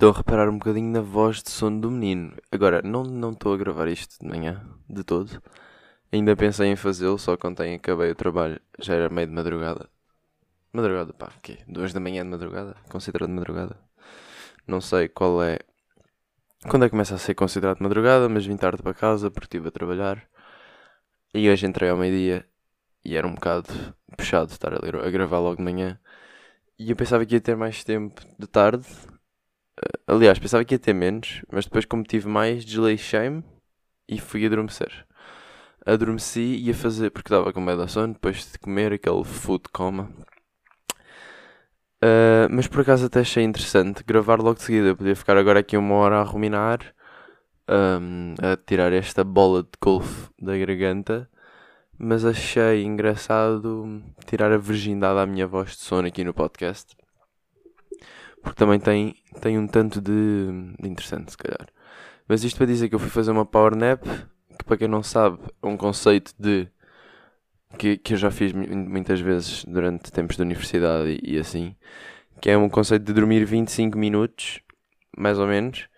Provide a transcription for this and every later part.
Estou a reparar um bocadinho na voz de sono do menino. Agora, não estou a gravar isto de manhã, de todo. Ainda pensei em fazê-lo, só que ontem acabei o trabalho, já era meio de madrugada. Madrugada, pá, o quê? Duas da manhã de madrugada? Considerado madrugada? Não sei qual é. Quando é que começa a ser considerado madrugada, mas vim tarde para casa porque estive a trabalhar. E hoje entrei ao meio-dia e era um bocado puxado estar ali a gravar logo de manhã. E eu pensava que ia ter mais tempo de tarde, Aliás, pensava que ia ter menos, mas depois, como tive mais, desleixei-me e fui adormecer. Adormeci e ia fazer, porque estava com medo da sono, depois de comer aquele food coma. Uh, mas por acaso até achei interessante gravar logo de seguida. Eu podia ficar agora aqui uma hora a ruminar, um, a tirar esta bola de golfe da garganta. Mas achei engraçado tirar a virgindade à minha voz de sono aqui no podcast porque também tem, tem um tanto de, de interessante, se calhar. Mas isto para dizer que eu fui fazer uma power nap, que para quem não sabe, é um conceito de que, que eu já fiz muitas vezes durante tempos de universidade e, e assim, que é um conceito de dormir 25 minutos, mais ou menos,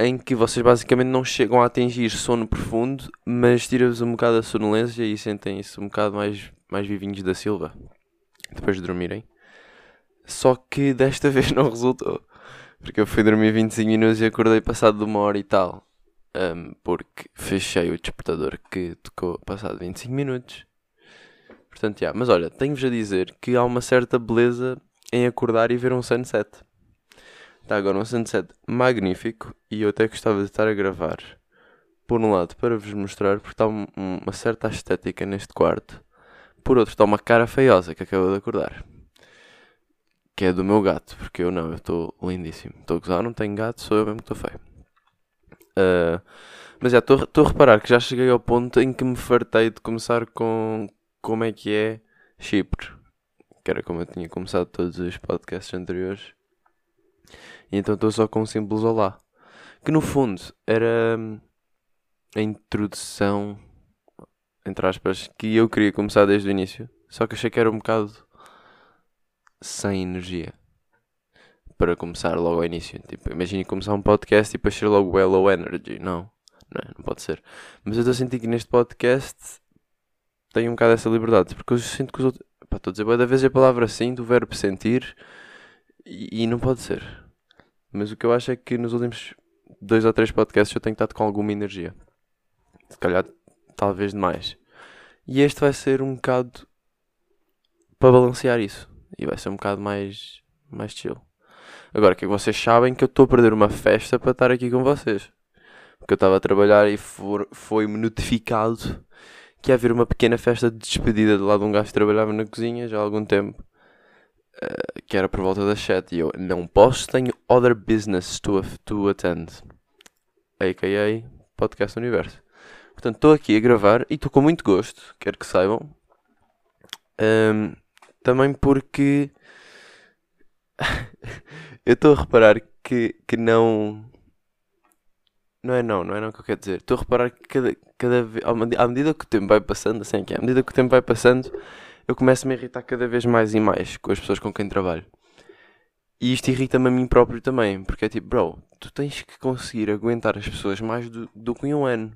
em que vocês basicamente não chegam a atingir sono profundo, mas tira-vos um bocado a sonolência e sentem-se um bocado mais, mais vivinhos da Silva, depois de dormirem. Só que desta vez não resultou. Porque eu fui dormir 25 minutos e acordei passado de uma hora e tal. Um, porque fechei o despertador que tocou passado 25 minutos. Portanto, já. Mas olha, tenho-vos a dizer que há uma certa beleza em acordar e ver um sunset. Está agora um sunset magnífico e eu até gostava de estar a gravar. Por um lado, para vos mostrar, porque está uma certa estética neste quarto. Por outro, está uma cara feiosa que acabou de acordar que é do meu gato, porque eu não, eu estou lindíssimo. Estou a gozar, não tenho gato, sou eu mesmo que estou feio. Uh, mas já estou a reparar que já cheguei ao ponto em que me fartei de começar com como é que é Chipre, que era como eu tinha começado todos os podcasts anteriores. E então estou só com um simples olá, que no fundo era hum, a introdução, entre aspas, que eu queria começar desde o início, só que achei que era um bocado sem energia para começar logo ao início. Tipo, imagine começar um podcast e depois ser logo hello energy. Não, não, é, não pode ser. Mas eu estou a sentir que neste podcast tenho um bocado essa liberdade, porque eu sinto que os outros. Pá, estou a dizer, da vez a palavra sim, do verbo sentir, e, e, não pode ser. Mas o que eu acho é que nos últimos dois ou três podcasts eu tenho estado com alguma energia. Se calhar, talvez demais. E este vai ser um bocado para balancear isso e vai ser um bocado mais, mais chill. Agora que vocês sabem que eu estou a perder uma festa para estar aqui com vocês. Porque eu estava a trabalhar e foi-me notificado que ia haver uma pequena festa de despedida de lá de um gajo que trabalhava na cozinha já há algum tempo. Uh, que era por volta das 7 e eu não posso, tenho other business to, to attend. A.K.A. Podcast Universo. Portanto, estou aqui a gravar e estou com muito gosto, quero que saibam. Um, também porque eu estou a reparar que, que não. Não é não, não é não que eu quero dizer. Estou a reparar que cada, cada vez, à medida que o tempo vai passando, assim é que é, à medida que o tempo vai passando, eu começo a me irritar cada vez mais e mais com as pessoas com quem trabalho. E isto irrita-me a mim próprio também, porque é tipo, bro, tu tens que conseguir aguentar as pessoas mais do, do que um ano.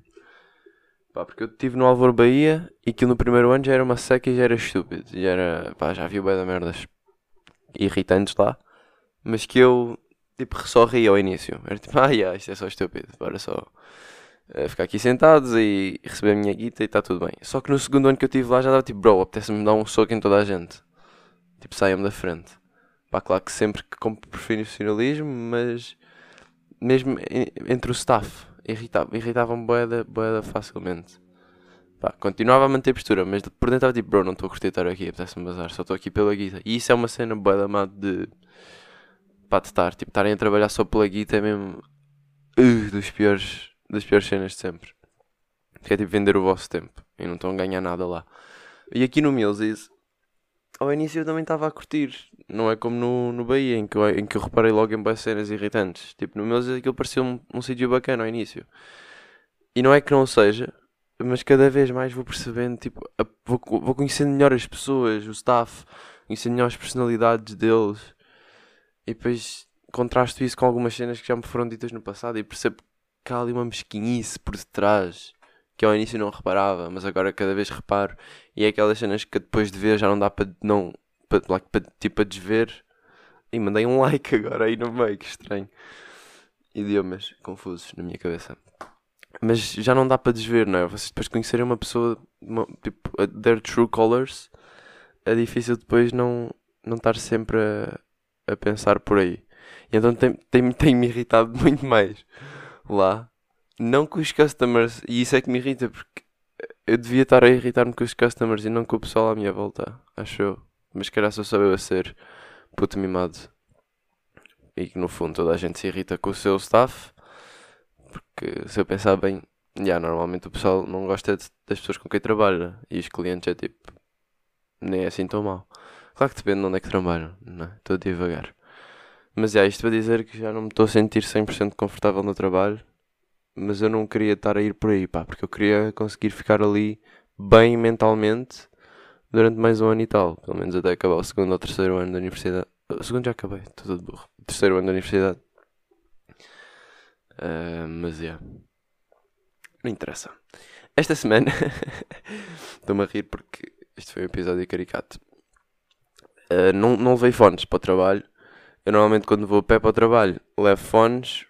Pá, porque eu estive no Alvor Bahia e aquilo no primeiro ano já era uma seca e já era estúpido. Já era, pá, já havia bem da merdas irritantes lá. Mas que eu, tipo, só ria ao início. Era tipo, ah, yeah, isto é só estúpido. Bora só uh, ficar aqui sentados e receber a minha guita e está tudo bem. Só que no segundo ano que eu estive lá já dava tipo, bro, apetece-me dar um soco em toda a gente. Tipo, saiam da frente. Pá, claro que sempre que compro profissionalismo, mas mesmo entre o staff irritava, irritava-me boeda, boeda facilmente. Pá, continuava a manter postura, mas por dentro estava tipo, bro, não estou a curtir estar aqui, apetece-me bazar, só estou aqui pela guita. E isso é uma cena boeda má de. pá, de estar, tipo, estarem a trabalhar só pela guita é mesmo. Uh, dos piores, das piores cenas de sempre. Que é tipo vender o vosso tempo e não estão a ganhar nada lá. E aqui no Mills, ao início eu também estava a curtir. Não é como no, no Bahia, em que, eu, em que eu reparei logo em boas cenas irritantes. Tipo, no meu aquilo parecia um, um sítio bacana ao início. E não é que não seja, mas cada vez mais vou percebendo, tipo, a, vou, vou conhecendo melhor as pessoas, o staff, conhecendo melhor as personalidades deles. E depois, contrasto isso com algumas cenas que já me foram ditas no passado e percebo que há ali uma mesquinhice por detrás que ao início não reparava, mas agora cada vez reparo. E é aquelas cenas que depois de ver já não dá para não. Tipo a desver. E mandei um like agora aí no meio, que estranho. Idiomas confusos na minha cabeça. Mas já não dá para desver, não é? Vocês depois conhecerem uma pessoa, uma, tipo, their true colors, é difícil depois não, não estar sempre a, a pensar por aí. E então tem-me tem, tem -me irritado muito mais lá. Não com os customers, e isso é que me irrita, porque eu devia estar a irritar-me com os customers e não com o pessoal à minha volta, acho eu. Mas calhar só sou eu a ser puto mimado. E que no fundo toda a gente se irrita com o seu staff. Porque se eu pensar bem, já, normalmente o pessoal não gosta de, das pessoas com quem trabalha. E os clientes é tipo, nem é assim tão mal. Claro que depende de onde é que trabalham, não é? Estou devagar. Mas é, isto para dizer que já não me estou a sentir 100% confortável no trabalho. Mas eu não queria estar a ir por aí, pá, porque eu queria conseguir ficar ali bem mentalmente durante mais um ano e tal. Pelo menos até acabar o segundo ou terceiro ano da universidade. O segundo já acabei, estou todo burro. terceiro ano da universidade. Uh, mas é. Yeah. Não interessa. Esta semana estou-me a rir porque este foi um episódio caricato. Uh, não, não levei fones para o trabalho. Eu normalmente quando vou a pé para o trabalho levo fones.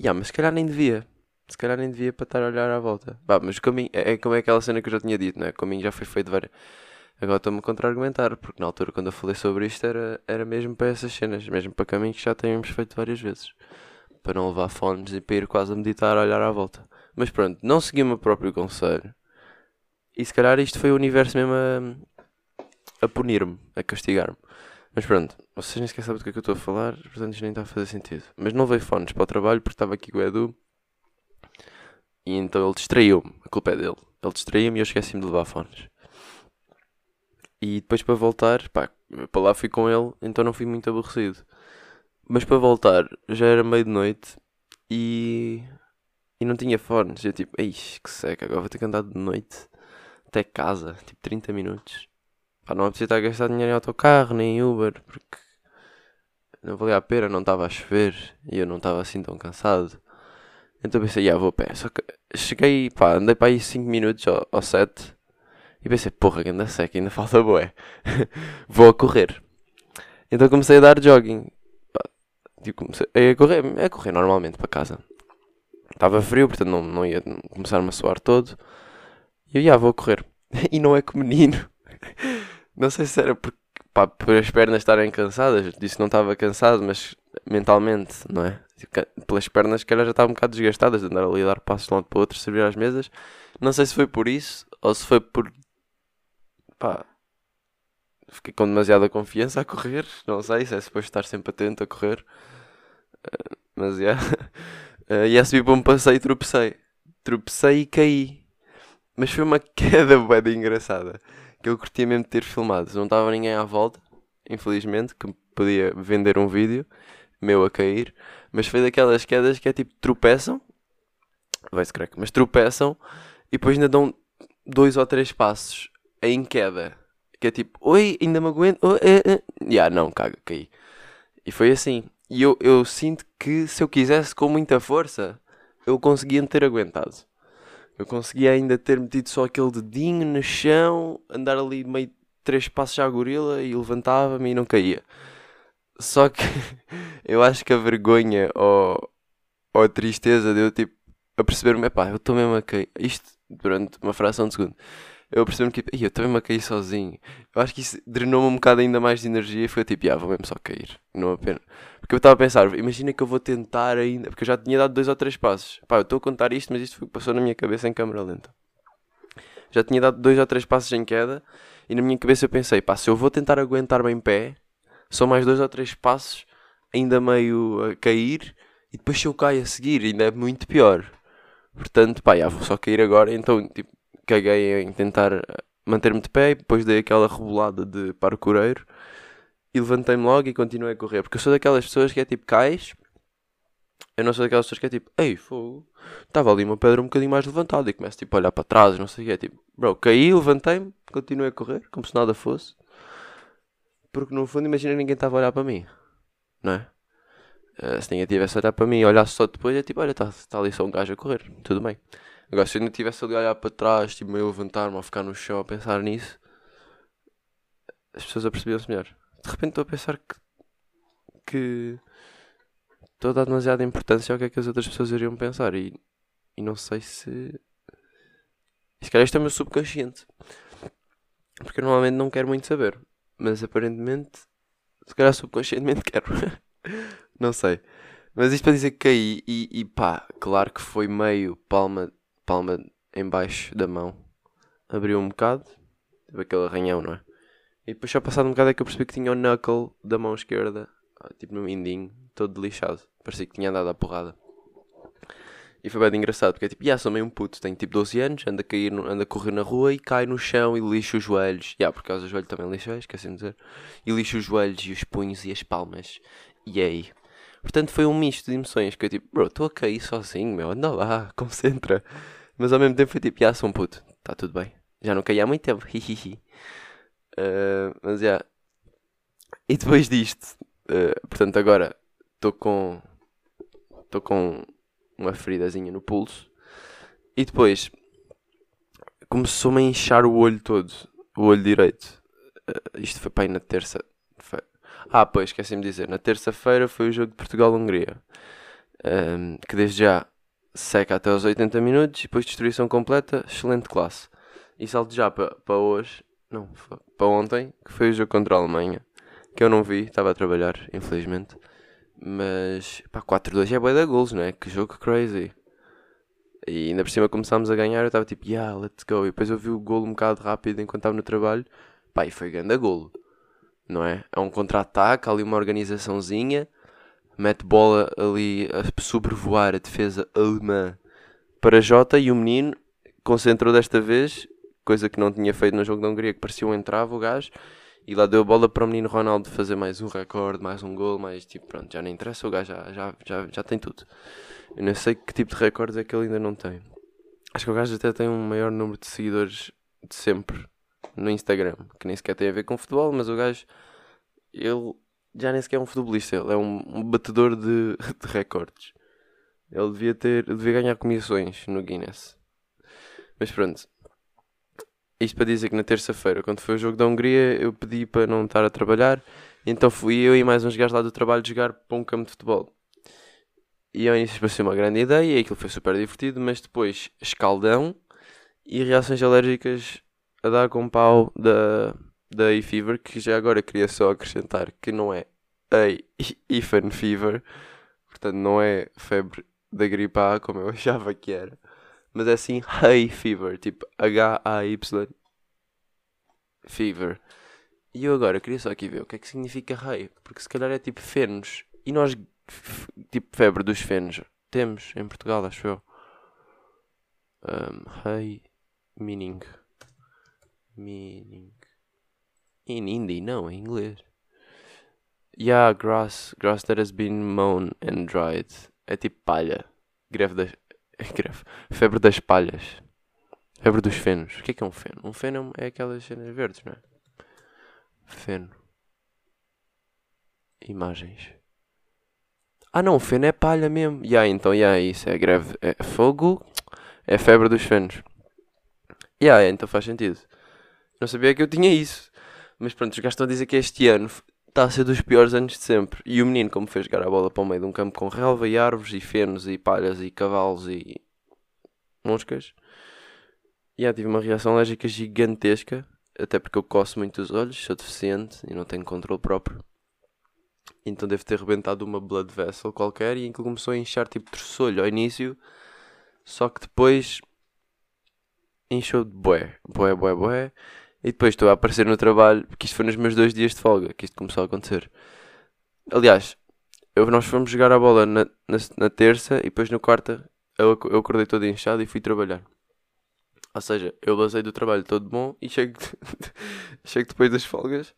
Yeah, mas se calhar nem devia. Se calhar nem devia para estar a olhar à volta. Bah, mas caminho é, é como é aquela cena que eu já tinha dito, né? O caminho já foi feito várias. Agora estou-me a contra-argumentar, porque na altura quando eu falei sobre isto era, era mesmo para essas cenas, mesmo para caminhos que já tínhamos feito várias vezes. Para não levar fones e para ir quase a meditar, a olhar à volta. Mas pronto, não segui o meu próprio conselho. E se calhar isto foi o universo mesmo a, a punir-me, a castigar-me. Mas pronto, vocês nem sequer sabem do que é que eu estou a falar, portanto isto nem está a fazer sentido. Mas não veio fones para o trabalho porque estava aqui com o Edu. E então ele distraiu-me, a culpa é dele. Ele distraiu-me e eu esqueci-me de levar fones. E depois para voltar, pá, para lá fui com ele, então não fui muito aborrecido. Mas para voltar, já era meio de noite e. e não tinha fones. Eu tipo, eis que seca, agora vou ter que andar de noite até casa, tipo 30 minutos. Pá, não estar a gastar dinheiro em autocarro nem em Uber, porque não valia a pena, não estava a chover e eu não estava assim tão cansado. Então pensei, já vou a pé. Só que cheguei, pá, andei para aí 5 minutos ou, ou 7 e pensei, porra, que anda seca, ainda falta boé. vou a correr. Então comecei a dar jogging. Tipo, comecei a correr, a correr normalmente para casa. Estava frio, portanto não, não ia começar-me a suar todo. E eu, já, vou a correr. E não é com menino. Não sei se era porque, pá, por as pernas estarem cansadas. Disse que não estava cansado, mas mentalmente, não é? Pelas pernas, que ela já estavam um bocado desgastadas de andar ali a dar passos de um lado para o outro, servir às mesas. Não sei se foi por isso ou se foi por. pá. Fiquei com demasiada confiança a correr. Não sei se é suposto estar sempre atento a correr. Uh, mas, já. Yeah. Uh, e a subir para um passeio tropecei. Tropecei e caí. Mas foi uma queda bem engraçada que eu curtia mesmo de ter filmado. Não estava ninguém à volta, infelizmente, que podia vender um vídeo meu a cair, mas foi daquelas quedas que é tipo tropeçam, vai-se crack, mas tropeçam e depois ainda dão dois ou três passos em queda. Que é tipo, oi, ainda me aguento. Oh, eh, eh. Yeah, não, caga, caí. E foi assim. E eu, eu sinto que se eu quisesse com muita força, eu conseguia ter aguentado. Eu conseguia ainda ter metido só aquele dedinho no chão, andar ali meio três passos à gorila e levantava-me e não caía. Só que eu acho que a vergonha ou, ou a tristeza de eu tipo a perceber-me, pá, eu estou mesmo a cair. Isto durante uma fração de segundo. Eu percebi-me que eu estou mesmo a cair sozinho. Eu acho que isso drenou-me um bocado ainda mais de energia e foi tipo, ah, vou mesmo só cair. Não a Porque eu estava a pensar, imagina que eu vou tentar ainda, porque eu já tinha dado dois ou três passos. Pá, eu estou a contar isto, mas isto foi, passou na minha cabeça em câmera lenta. Já tinha dado dois ou três passos em queda e na minha cabeça eu pensei, pá, se eu vou tentar aguentar-me em pé, são mais dois ou três passos, ainda meio a cair, e depois se eu caio a seguir, ainda é muito pior. Portanto, pá, já vou só cair agora, então, tipo, caguei em tentar manter-me de pé e depois dei aquela rebolada de parkoureiro e levantei-me logo e continuei a correr. Porque eu sou daquelas pessoas que é tipo, cais. Eu não sou daquelas pessoas que é tipo, ei, fogo, estava ali uma pedra um bocadinho mais levantada e começo tipo a olhar para trás, não sei o que. É tipo, bro, caí, levantei-me, continuei a correr, como se nada fosse. Porque no fundo, imagina ninguém estava a olhar para mim. não é? Uh, se ninguém tivesse a olhar para mim e olhar só depois, é tipo, olha, está tá ali só um gajo a correr, tudo bem. Agora, se eu não tivesse ali a olhar para trás, tipo, meio levantar-me, a ficar no chão a pensar nisso, as pessoas apercebiam-se melhor. De repente estou a pensar que. que. estou a dar demasiada importância ao que é que as outras pessoas iriam pensar e, e não sei se. Se calhar isto é o meu subconsciente. Porque eu normalmente não quero muito saber. Mas aparentemente, se calhar subconscientemente quero. não sei. Mas isto para dizer que caí e, e pá, claro que foi meio palma, palma em baixo da mão. Abriu um bocado, teve aquele arranhão, não é? E depois só passado um bocado é que eu percebi que tinha o knuckle da mão esquerda, ah, tipo no mindinho, todo lixado. Parecia que tinha andado à porrada. E foi bem engraçado, porque é tipo, yeah, sou meio um puto, tenho tipo 12 anos, anda a, cair, anda a correr na rua e cai no chão e lixa os joelhos. Yeah, por causa do joelho também lixa, esqueci de dizer. E lixa os joelhos e os punhos e as palmas. E aí? Portanto, foi um misto de emoções que eu tipo, bro, estou a cair sozinho, meu, anda lá, concentra. Mas ao mesmo tempo foi tipo, yeah, sou um puto, está tudo bem. Já não caí há muito tempo, hihihi. Uh, mas já. Yeah. E depois disto, uh, portanto, agora estou com. Estou com uma feridazinha no pulso. E depois começou-me a inchar o olho todo, o olho direito. Uh, isto foi para aí na terça. feira Ah, pois, esqueci-me de dizer. Na terça-feira foi o jogo de Portugal-Hungria. Um, que desde já seca até aos 80 minutos e depois destruição completa, excelente classe. E salto já para, para hoje, não, para ontem, que foi o jogo contra a Alemanha, que eu não vi, estava a trabalhar, infelizmente. Mas, pá, 4-2 é boa da gols, não é? Que jogo crazy. E ainda por cima começámos a ganhar, eu estava tipo, yeah, let's go. E depois eu vi o golo um bocado rápido enquanto estava no trabalho. Pá, e foi grande golo. Não é? É um contra-ataque, ali uma organizaçãozinha. Mete bola ali a sobrevoar a defesa alemã para Jota e o menino concentrou desta vez, coisa que não tinha feito no jogo da Hungria, que parecia um entrava o gajo. E lá deu a bola para o menino Ronaldo fazer mais um recorde, mais um gol, mais tipo, pronto, já não interessa, o gajo já, já, já, já tem tudo. Eu não sei que tipo de recordes é que ele ainda não tem. Acho que o gajo até tem um maior número de seguidores de sempre no Instagram, que nem sequer tem a ver com futebol, mas o gajo, ele já nem sequer é um futebolista, ele é um, um batedor de, de recordes. Ele devia ter, devia ganhar comissões no Guinness. Mas pronto, isto para dizer que na terça-feira, quando foi o jogo da Hungria, eu pedi para não estar a trabalhar. Então fui eu e mais uns gajos lá do trabalho jogar para um campo de futebol. E ao início pareceu uma grande ideia, e aquilo foi super divertido, mas depois escaldão e reações alérgicas a dar com pau da, da A-Fever, que já agora queria só acrescentar que não é A-Ifan Fever, portanto não é febre da gripe A como eu achava que era mas é assim Hay Fever, tipo H-A-Y Fever. E eu agora queria só aqui ver o que é que significa Hay, porque se calhar é tipo fenos. E nós, tipo febre dos fenos, temos em Portugal, acho eu. Um, hay meaning. Meaning. In hindi, não, em inglês. Yeah, grass, grass that has been mown and dried. É tipo palha. Greve das, Greve. Febre das palhas. Febre dos fenos. O que é que é um feno? Um feno é aquelas cenas verdes, não é? Feno. Imagens. Ah não, feno é palha mesmo. Ya, yeah, então, ya, yeah, isso é greve. É fogo. É febre dos fenos. Ya, yeah, então faz sentido. Não sabia que eu tinha isso. Mas pronto, os gajos estão a dizer que este ano está a ser dos piores anos de sempre. E o menino, como fez jogar a bola para o meio de um campo com relva e árvores e fenos e palhas e cavalos e moscas, e tive uma reação alérgica gigantesca, até porque eu coço muito os olhos, sou deficiente e não tenho controle próprio. Então deve ter rebentado uma blood vessel qualquer e em que começou a inchar tipo terçolho ao início, só que depois inchou de bué, bué, bué, bué. E depois estou a aparecer no trabalho, porque isto foi nos meus dois dias de folga que isto começou a acontecer. Aliás, eu, nós fomos jogar a bola na, na, na terça e depois na quarta eu, eu acordei todo inchado e fui trabalhar. Ou seja, eu basei do trabalho todo bom e chego, chego depois das folgas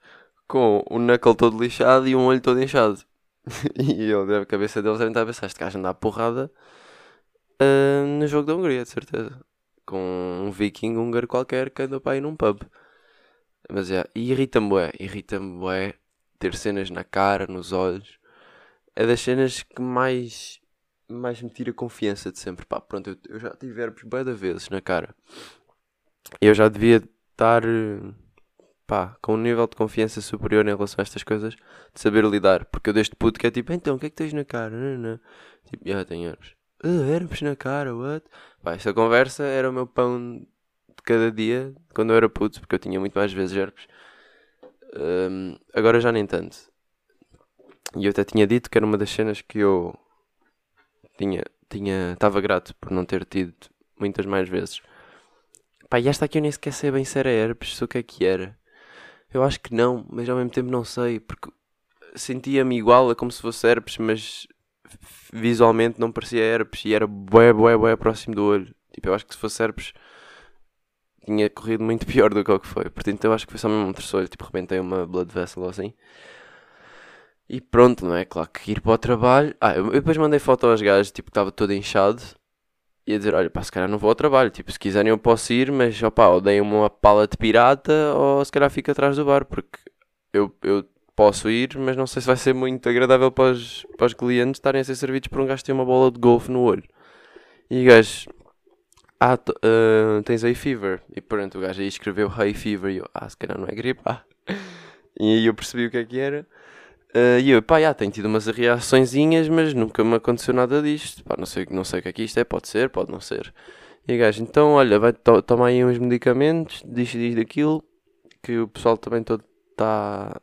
com o knuckle todo lixado e um olho todo inchado. e ele, a cabeça deles deve estar a pensar: este gajo anda à porrada uh, no jogo da Hungria, de certeza. Com um viking húngaro qualquer que anda para aí num pub. Mas é, e irrita-me bué, irrita-me bué ter cenas na cara, nos olhos. é das cenas que mais, mais me tira confiança de sempre. Pá, pronto, eu, eu já tive herpes bem da vezes na cara. Eu já devia estar, pá, com um nível de confiança superior em relação a estas coisas, de saber lidar. Porque eu deste puto que é tipo, então, o que é que tens na cara? Não, não. Tipo, já tenho herpes. Ah, herpes na cara, what? Pá, esta conversa era o meu pão de cada dia, quando eu era puto, porque eu tinha muito mais vezes herpes. Um, agora já nem tanto. E eu até tinha dito que era uma das cenas que eu tinha, tinha, estava grato por não ter tido muitas mais vezes. Pá, e esta aqui eu nem sequer sei bem se era herpes, se o que é que era. Eu acho que não, mas ao mesmo tempo não sei, porque sentia-me igual a como se fosse herpes, mas visualmente não parecia herpes e era bué, bué, bué próximo do olho. Tipo, eu acho que se fosse herpes tinha corrido muito pior do que o que foi. Portanto, eu acho que foi só mesmo um terceiro, tipo, rebentei uma blood vessel ou assim. E pronto, não é? Claro que ir para o trabalho. Ah, eu depois mandei foto aos gajos, tipo, que estava todo inchado. E a dizer, olha, pá, se calhar não vou ao trabalho. Tipo, se quiserem eu posso ir, mas, opá, ou deem uma pala de pirata ou se calhar fico atrás do bar. Porque eu, eu posso ir, mas não sei se vai ser muito agradável para os, para os clientes estarem a ser servidos por um gajo que tem uma bola de golfe no olho. E o gajo, ah, uh, tens hay fever. E pronto, o gajo aí escreveu hay fever. E eu, ah, se calhar não é gripe. E aí eu percebi o que é que era. Uh, e eu, pá, já, tenho tido umas reaçõezinhas, mas nunca me aconteceu nada disto. Pá, não sei, não sei o que é que isto é, pode ser, pode não ser. E o gajo, então, olha, vai to tomar aí uns medicamentos, diz diz daquilo, que o pessoal também todo está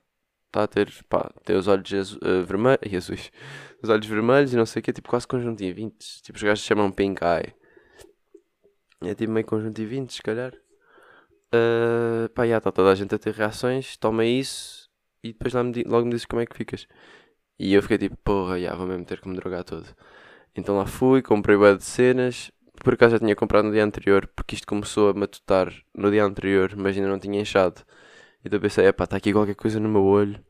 tá a ter, pá, tem os olhos uh, vermelhos, Jesus, os olhos vermelhos e não sei o que, tipo quase conjuntivites. Tipo, os gajos chamam pink eye. É tipo meio conjuntivites, se calhar. Uh, pá, já está toda a gente a ter reações, toma isso e depois lá me, logo me dizes como é que ficas. E eu fiquei tipo, porra, já, vou mesmo ter que me drogar todo. Então lá fui, comprei bué de cenas. Por acaso já tinha comprado no dia anterior, porque isto começou a matutar no dia anterior, mas ainda não tinha inchado. Então pensei, epá, está aqui qualquer coisa no meu olho,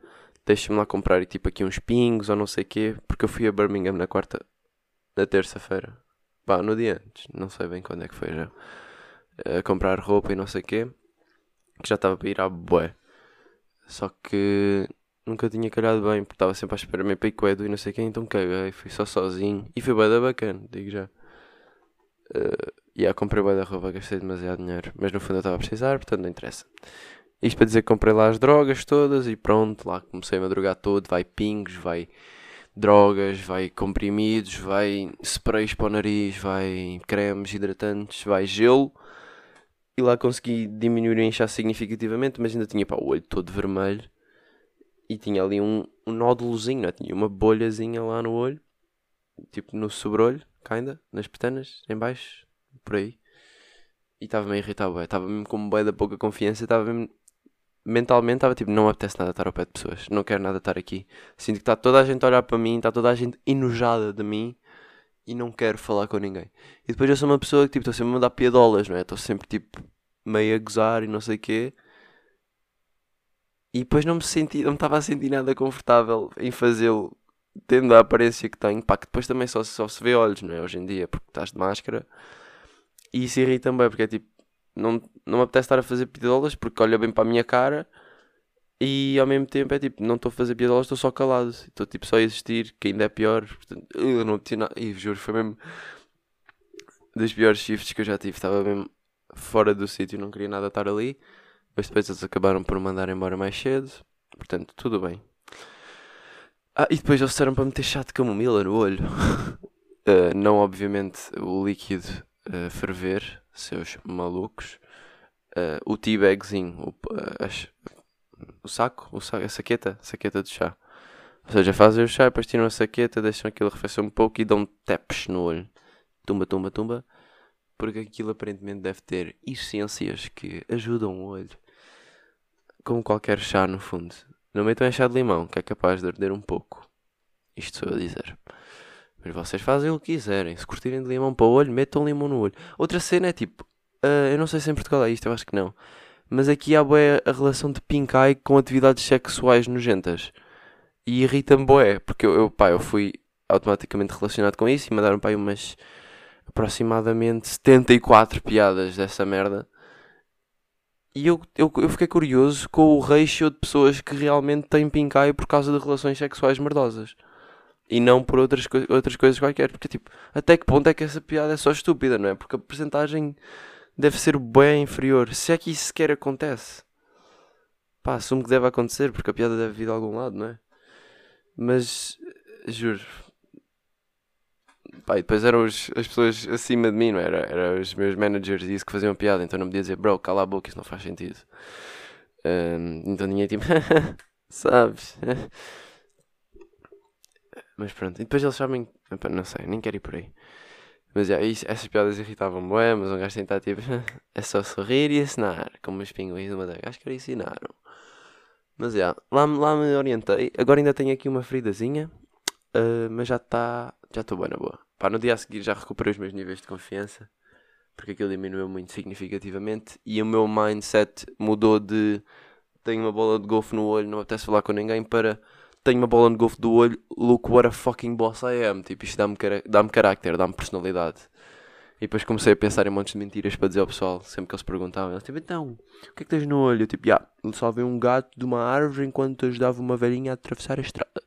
deixa-me lá comprar e tipo aqui uns pingos ou não sei o quê, porque eu fui a Birmingham na quarta, na terça-feira. Pá, no dia antes, não sei bem quando é que foi já. A comprar roupa e não sei o quê, que já estava para ir à bué. Só que nunca tinha calhado bem, porque estava sempre à espera meio picoedo e não sei quem, então caguei, fui só sozinho. E foi bem da bacana, digo já. Uh, e yeah, comprei bem da roupa, gastei demasiado dinheiro, mas no fundo eu estava a precisar, portanto não interessa. Isto para dizer que comprei lá as drogas todas e pronto, lá comecei a madrugar todo, vai pingos, vai drogas, vai comprimidos, vai sprays para o nariz, vai cremes hidratantes, vai gelo e lá consegui diminuir o inchaço significativamente, mas ainda tinha pá, o olho todo vermelho e tinha ali um, um nódulozinho? É? tinha uma bolhazinha lá no olho, tipo no sobrolho, ainda, nas pestanas, em baixo, por aí. E estava meio irritado, estava mesmo com bem da pouca confiança, estava mesmo mentalmente estava tipo, não me apetece nada estar ao pé de pessoas, não quero nada estar aqui. Sinto que está toda a gente a olhar para mim, está toda a gente enojada de mim e não quero falar com ninguém. E depois eu sou uma pessoa que tipo, estou sempre a mandar piadolas, não é? Estou sempre tipo meio a gozar e não sei o quê. E depois não me senti, não estava a sentir nada confortável em fazê-lo, tendo a aparência que tenho, pá, que depois também só, só se vê olhos, não é? Hoje em dia, porque estás de máscara. E isso irrita também, porque é tipo, não, não me apetece estar a fazer piadolas porque olha bem para a minha cara e ao mesmo tempo é tipo, não estou a fazer piadolas, estou só calado. Estou tipo só a existir, que ainda é pior. Portanto, eu não tinha nada. E juro, foi mesmo dos piores shifts que eu já tive. Estava mesmo fora do sítio, não queria nada estar ali. Mas depois eles acabaram por me mandar embora mais cedo. Portanto, tudo bem. Ah, e depois eles disseram para meter chá de camomila no olho. uh, não, obviamente, o líquido uh, ferver, seus malucos. Uh, o teabagzinho, o, as, o saco, o saco, a saqueta, a saqueta de chá. Ou seja, fazem o chá, depois tiram a saqueta, deixam aquilo arrefecer um pouco e dão taps no olho. Tumba, tumba, tumba. Porque aquilo aparentemente deve ter essências que ajudam o olho. Como qualquer chá, no fundo. Não metam em chá de limão, que é capaz de arder um pouco. Isto sou a dizer. Mas vocês fazem o que quiserem. Se curtirem de limão para o olho, metam limão no olho. Outra cena é tipo. Uh, eu não sei se em Portugal é isto, eu acho que não mas aqui há bué a relação de pink eye com atividades sexuais nojentas. E irrita-me bué, porque eu, eu, pá, eu fui automaticamente relacionado com isso e mandaram para aí umas aproximadamente 74 piadas dessa merda. E eu, eu, eu fiquei curioso com o ratio de pessoas que realmente têm pink eye por causa de relações sexuais merdosas. E não por outras, coi outras coisas qualquer. Porque, tipo, até que ponto é que essa piada é só estúpida, não é? Porque a percentagem deve ser bem inferior. Se é que isso sequer acontece. Pá, assumo que deve acontecer, porque a piada deve vir de algum lado, não é? Mas, juro. Pá, e depois eram os, as pessoas acima de mim, não era? Eram os meus managers e isso que faziam piada. Então não podia dizer, bro, cala a boca, isso não faz sentido. Um, então ninguém tipo, sabes? Mas pronto, e depois eles sabem, não sei, nem quero ir por aí. Mas é, isso, essas piadas irritavam-me, mas um gajo que estar tipo, é só sorrir e assinar, como os pinguins de Madagascar ensinaram. Mas é, lá, lá me orientei, agora ainda tenho aqui uma feridazinha, uh, mas já está, já estou bem na boa. Pá, no dia a seguir já recuperei os meus níveis de confiança, porque aquilo diminuiu muito significativamente e o meu mindset mudou de tenho uma bola de golfe no olho, não apetece falar com ninguém, para tenho uma bola de golfe do olho, look what a fucking boss I am. Tipo, isto dá-me dá carácter, dá-me personalidade. E depois comecei a pensar em montes de mentiras para dizer ao pessoal, sempre que eles perguntavam, eles tipo, então, o que é que tens no olho? Eu tipo, já, yeah, só vi um gato de uma árvore enquanto ajudava uma velhinha a atravessar a estrada.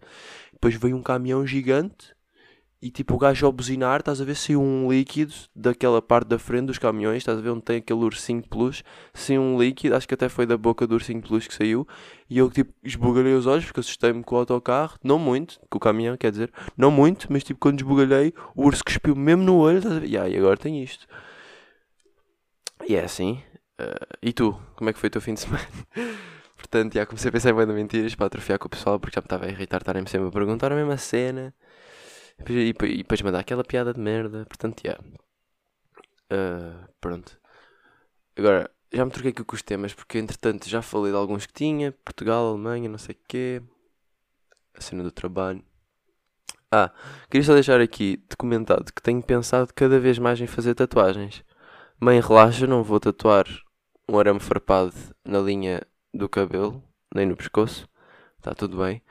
Depois veio um caminhão gigante e tipo o gajo ao buzinar, estás a ver se um líquido daquela parte da frente dos caminhões, estás a ver onde tem aquele ursinho plus, se um líquido, acho que até foi da boca do ursinho plus que saiu, e eu tipo esbugalhei os olhos porque assustei-me com o autocarro, não muito, com o caminhão, quer dizer, não muito, mas tipo quando esbugalhei, o urso cuspiu mesmo no olho, estás a ver? Yeah, e agora tem isto. E é assim. Uh, e tu, como é que foi o teu fim de semana? Portanto, já comecei a pensar em de mentiras para atrofiar com o pessoal porque já me estava a irritar estarem-me sempre a perguntar a mesma cena. E, e depois mandar aquela piada de merda. Portanto, já. Yeah. Uh, pronto. Agora, já me troquei aqui com os temas porque entretanto já falei de alguns que tinha. Portugal, Alemanha, não sei o quê. A cena do trabalho. Ah, queria só deixar aqui documentado que tenho pensado cada vez mais em fazer tatuagens. Mãe, relaxa, não vou tatuar um arame farpado na linha do cabelo, nem no pescoço. Está tudo bem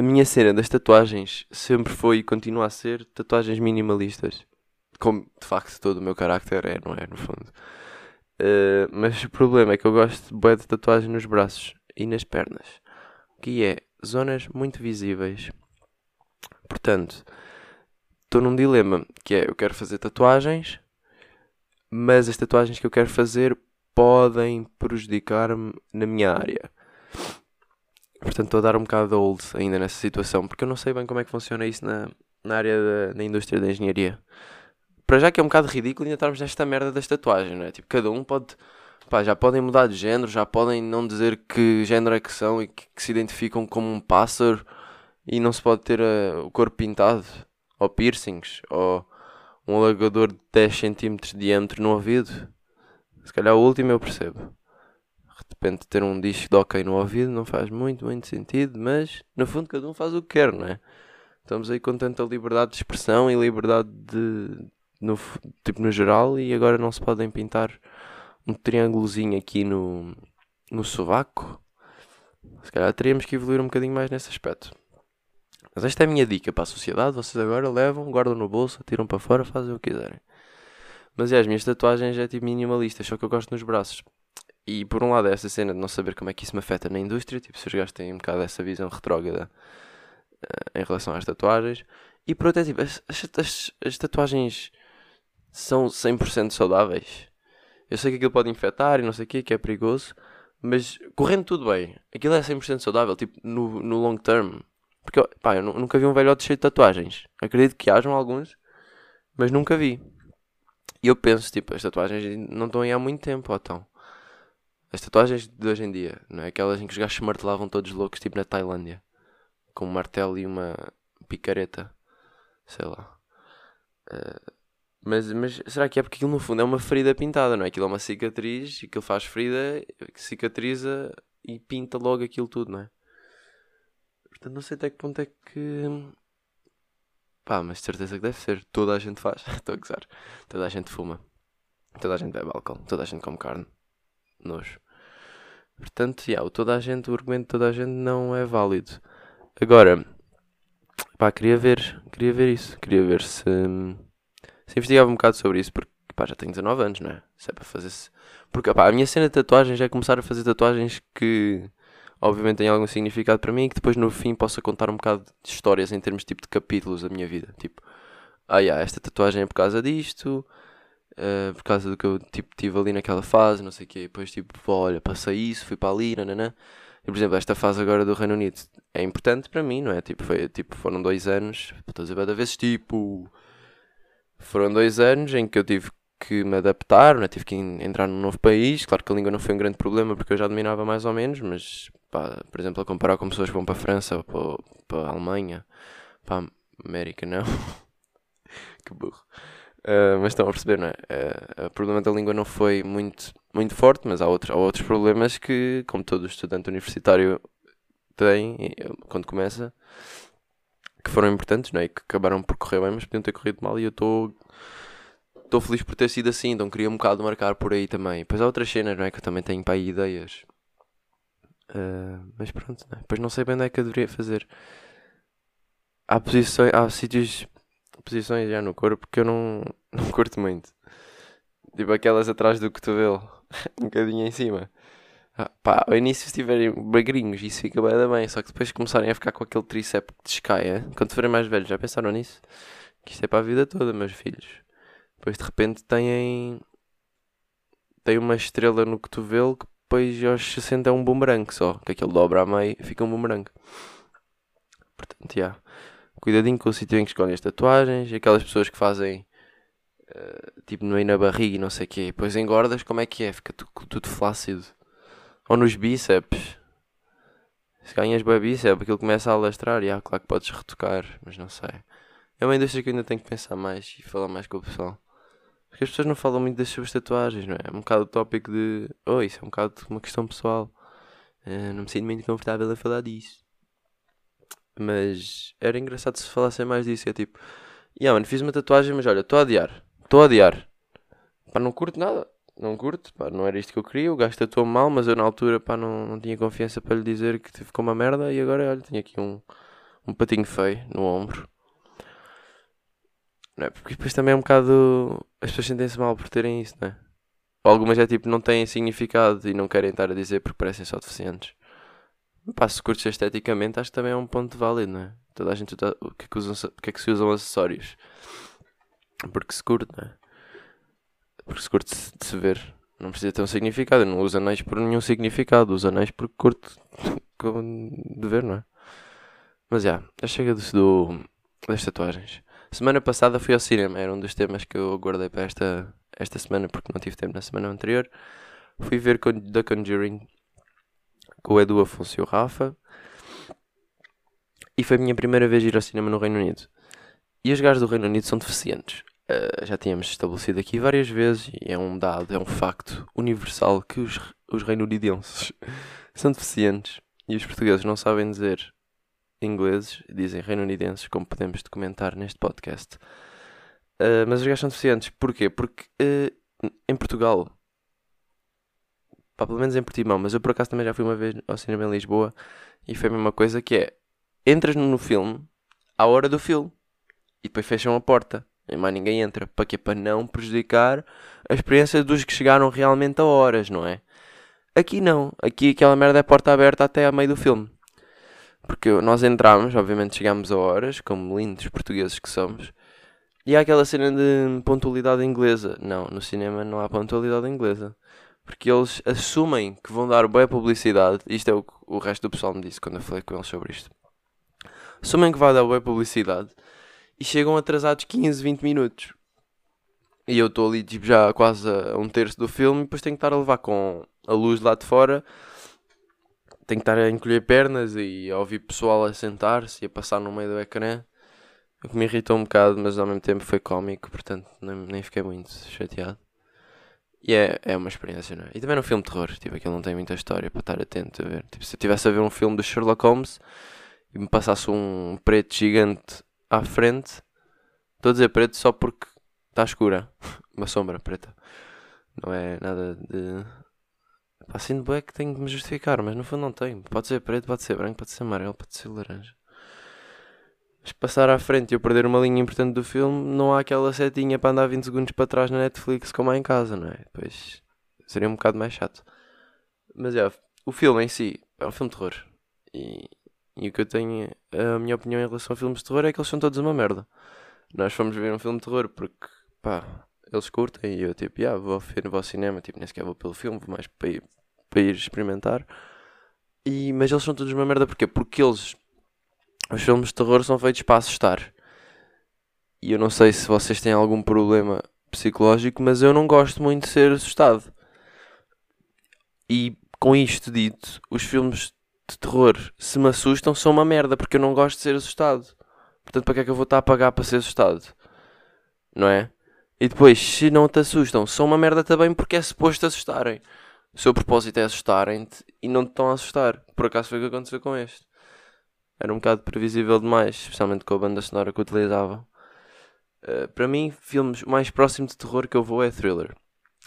a minha cena das tatuagens sempre foi e continua a ser tatuagens minimalistas. Como de facto todo o meu carácter é, não é? No fundo. Uh, mas o problema é que eu gosto de de tatuagem nos braços e nas pernas. Que é zonas muito visíveis. Portanto, estou num dilema que é eu quero fazer tatuagens, mas as tatuagens que eu quero fazer podem prejudicar-me na minha área. Portanto, estou a dar um bocado de old ainda nessa situação, porque eu não sei bem como é que funciona isso na, na área da indústria da engenharia. Para já que é um bocado ridículo ainda estarmos nesta merda das tatuagens, não é? Tipo, cada um pode. Pá, já podem mudar de género, já podem não dizer que género é que são e que, que se identificam como um pássaro e não se pode ter uh, o corpo pintado, ou piercings, ou um alagador de 10 cm de diâmetro no ouvido. Se calhar o último eu percebo de repente ter um disco de ok no ouvido não faz muito, muito sentido, mas no fundo cada um faz o que quer, não é? Estamos aí com tanta liberdade de expressão e liberdade de, no, tipo no geral e agora não se podem pintar um triângulozinho aqui no, no sovaco. Se calhar teríamos que evoluir um bocadinho mais nesse aspecto. Mas esta é a minha dica para a sociedade. Vocês agora levam, guardam no bolso, tiram para fora, fazem o que quiserem. Mas é, as minhas tatuagens é tipo minimalistas, só que eu gosto nos braços. E por um lado é essa cena de não saber como é que isso me afeta na indústria, tipo, se os gajos têm um bocado essa visão retrógrada uh, em relação às tatuagens. E por outro é tipo, as, as, as tatuagens são 100% saudáveis. Eu sei que aquilo pode infectar e não sei o que, que é perigoso, mas correndo tudo bem, aquilo é 100% saudável, tipo, no, no long term. Porque, pá, eu nunca vi um velhote cheio de tatuagens. Acredito que hajam alguns, mas nunca vi. E eu penso, tipo, as tatuagens não estão aí há muito tempo, ou estão. As tatuagens de hoje em dia, não é? Aquelas em que os gajos se martelavam todos loucos, tipo na Tailândia. Com um martelo e uma picareta. Sei lá. Uh, mas, mas será que é porque aquilo no fundo é uma ferida pintada, não é? Aquilo é uma cicatriz, aquilo faz ferida, cicatriza e pinta logo aquilo tudo, não é? Portanto, não sei até que ponto é que. Pá, mas de certeza que deve ser. Toda a gente faz. Estou a gozar. Toda a gente fuma. Toda a gente bebe álcool. Toda a gente come carne nojo. Portanto, yeah, o toda a gente, o argumento de toda a gente não é válido. Agora, pá, queria ver, queria ver isso, queria ver se, se investigava um bocado sobre isso, porque pá, já tenho 19 anos, não é? Se é para fazer -se... Porque pá, a minha cena de tatuagens é começar a fazer tatuagens que obviamente tem algum significado para mim e que depois no fim possa contar um bocado de histórias em termos tipo de capítulos da minha vida. Tipo, ah, yeah, esta tatuagem é por causa disto, uh, por causa do que eu tipo, tive ali naquela fase, não sei o quê. Depois, tipo, olha, passei isso, fui para ali, nananã. E, por exemplo, esta fase agora do Reino Unido é importante para mim, não é? Tipo, foi, tipo foram dois anos, estou a dizer cada vez, tipo, foram dois anos em que eu tive que me adaptar, né? tive que entrar num novo país. Claro que a língua não foi um grande problema porque eu já dominava mais ou menos, mas, pá, por exemplo, a comparar com pessoas que vão para a França ou para, para a Alemanha, para a América, não. que burro. Uh, mas estão a perceber, não é? Uh, o problema da língua não foi muito, muito forte, mas há outros, há outros problemas que, como todo estudante universitário tem, quando começa, que foram importantes, não é? E que acabaram por correr bem, mas podiam ter corrido mal. E eu estou estou feliz por ter sido assim, então queria um bocado marcar por aí também. Depois há outras cenas, não é? Que eu também tenho para aí ideias. Uh, mas pronto, não é? Depois não sei bem onde é que eu deveria fazer. Há posições, há sítios, posições já no corpo que eu não, não curto muito. Tipo aquelas atrás do cotovelo, um bocadinho em cima. Ah, pá, ao início estiverem magrinhos, isso fica bem, bem, só que depois começarem a ficar com aquele tríceps que descaia, quando forem mais velhos, já pensaram nisso? Que isto é para a vida toda, meus filhos. Depois de repente têm. têm uma estrela no cotovelo que depois aos 60 é um bumerangue só. Que aquele dobra a meio fica um bumerangue. Portanto, já. Yeah. Cuidadinho com o sítio em que escolhem as tatuagens. Aquelas pessoas que fazem. Uh, tipo no meio na barriga e não sei o quê. Depois engordas, como é que é? Fica tudo, tudo flácido. Ou nos bíceps. Se ganhas bem bíceps, aquilo começa a alastrar. E yeah, claro que podes retocar, mas não sei. É uma indústria que ainda tenho que pensar mais e falar mais com o pessoal. Porque as pessoas não falam muito das suas tatuagens, não é? É um bocado o tópico de. Oh, isso é um bocado uma questão pessoal. Uh, não me sinto muito confortável a falar disso. Mas era engraçado se falassem mais disso. É tipo, yeah, mano, fiz uma tatuagem, mas olha, estou a adiar. Estou a adiar. Pá, não curto nada. Não curto, pá, não era isto que eu queria. O gajo tatuou mal, mas eu na altura, pá, não, não tinha confiança para lhe dizer que ficou uma merda. E agora, olha, tenho aqui um, um patinho feio no ombro. Não é? Porque depois também é um bocado. As pessoas sentem-se mal por terem isso, não é? Algumas é tipo, não têm significado e não querem estar a dizer porque parecem só deficientes. Pá, se curtes esteticamente, acho que também é um ponto válido, não é? Toda a gente. O que é que, usam, que, é que se usam acessórios? Porque se curte, não é? Porque se curte de se ver. Não precisa ter um significado. Eu não uso anéis por nenhum significado. Uso anéis porque curto de ver, não é? Mas já, já chega do, do, das tatuagens. Semana passada fui ao cinema, era um dos temas que eu guardei para esta, esta semana porque não tive tempo na semana anterior. Fui ver The Conjuring com o Edu Afonso e o Rafa. E foi a minha primeira vez ir ao cinema no Reino Unido. E os gajos do Reino Unido são deficientes. Uh, já tínhamos estabelecido aqui várias vezes e é um dado, é um facto universal que os, os reino-unidenses são deficientes e os portugueses não sabem dizer ingleses, dizem reino-unidenses, como podemos documentar neste podcast. Uh, mas os gajos são deficientes. Porquê? Porque uh, em Portugal, pá, pelo menos em Portimão, mas eu por acaso também já fui uma vez ao cinema em Lisboa e foi a mesma coisa que é, entras no filme à hora do filme e depois fecham a porta e mais ninguém entra. Para quê? Para não prejudicar a experiência dos que chegaram realmente a horas, não é? Aqui não. Aqui aquela merda é porta aberta até a meio do filme. Porque nós entramos, obviamente chegámos a horas, como lindos portugueses que somos, e há aquela cena de pontualidade inglesa. Não, no cinema não há pontualidade inglesa. Porque eles assumem que vão dar boa publicidade. Isto é o que o resto do pessoal me disse quando eu falei com eles sobre isto. Assumem que vai dar boa publicidade e chegam atrasados 15, 20 minutos. E eu estou ali tipo, já quase a um terço do filme e depois tenho que estar a levar com a luz lá de fora tenho que estar a encolher pernas e a ouvir pessoal a sentar-se e a passar no meio do ecrã. O que me irritou um bocado, mas ao mesmo tempo foi cómico, portanto nem, nem fiquei muito chateado. E é, é uma experiência, não é? E também no filme de terror, tipo, aquilo não tem muita história para estar atento a ver. Tipo, se eu estivesse a ver um filme do Sherlock Holmes e me passasse um preto gigante à frente, estou a dizer preto só porque está escura, uma sombra preta. Não é nada de Pá, sinto bem que tenho que me justificar, mas no fundo não tenho. Pode ser preto, pode ser branco, pode ser amarelo, pode ser laranja. Passar à frente e eu perder uma linha importante do filme, não há aquela setinha para andar 20 segundos para trás na Netflix como há em casa, não é? Depois seria um bocado mais chato. Mas é, o filme em si é um filme de terror. E, e o que eu tenho, a minha opinião em relação a filmes de terror é que eles são todos uma merda. Nós fomos ver um filme de terror porque, pá, eles curtem e eu tipo, yeah, vou ver, vou ao cinema, tipo, nem sequer vou pelo filme, vou mais para ir, para ir experimentar. E, mas eles são todos uma merda porquê? Porque eles, os filmes de terror são feitos para assustar. E eu não sei se vocês têm algum problema psicológico, mas eu não gosto muito de ser assustado. E com isto dito, os filmes de terror, se me assustam, são uma merda, porque eu não gosto de ser assustado. Portanto, para que é que eu vou estar a pagar para ser assustado? Não é? E depois, se não te assustam, são uma merda também porque é suposto assustarem. O seu propósito é assustarem-te e não te estão a assustar. Por acaso foi o que aconteceu com este. Era um bocado previsível demais, especialmente com a banda sonora que utilizavam. Uh, para mim, filmes mais próximos de terror que eu vou é thriller.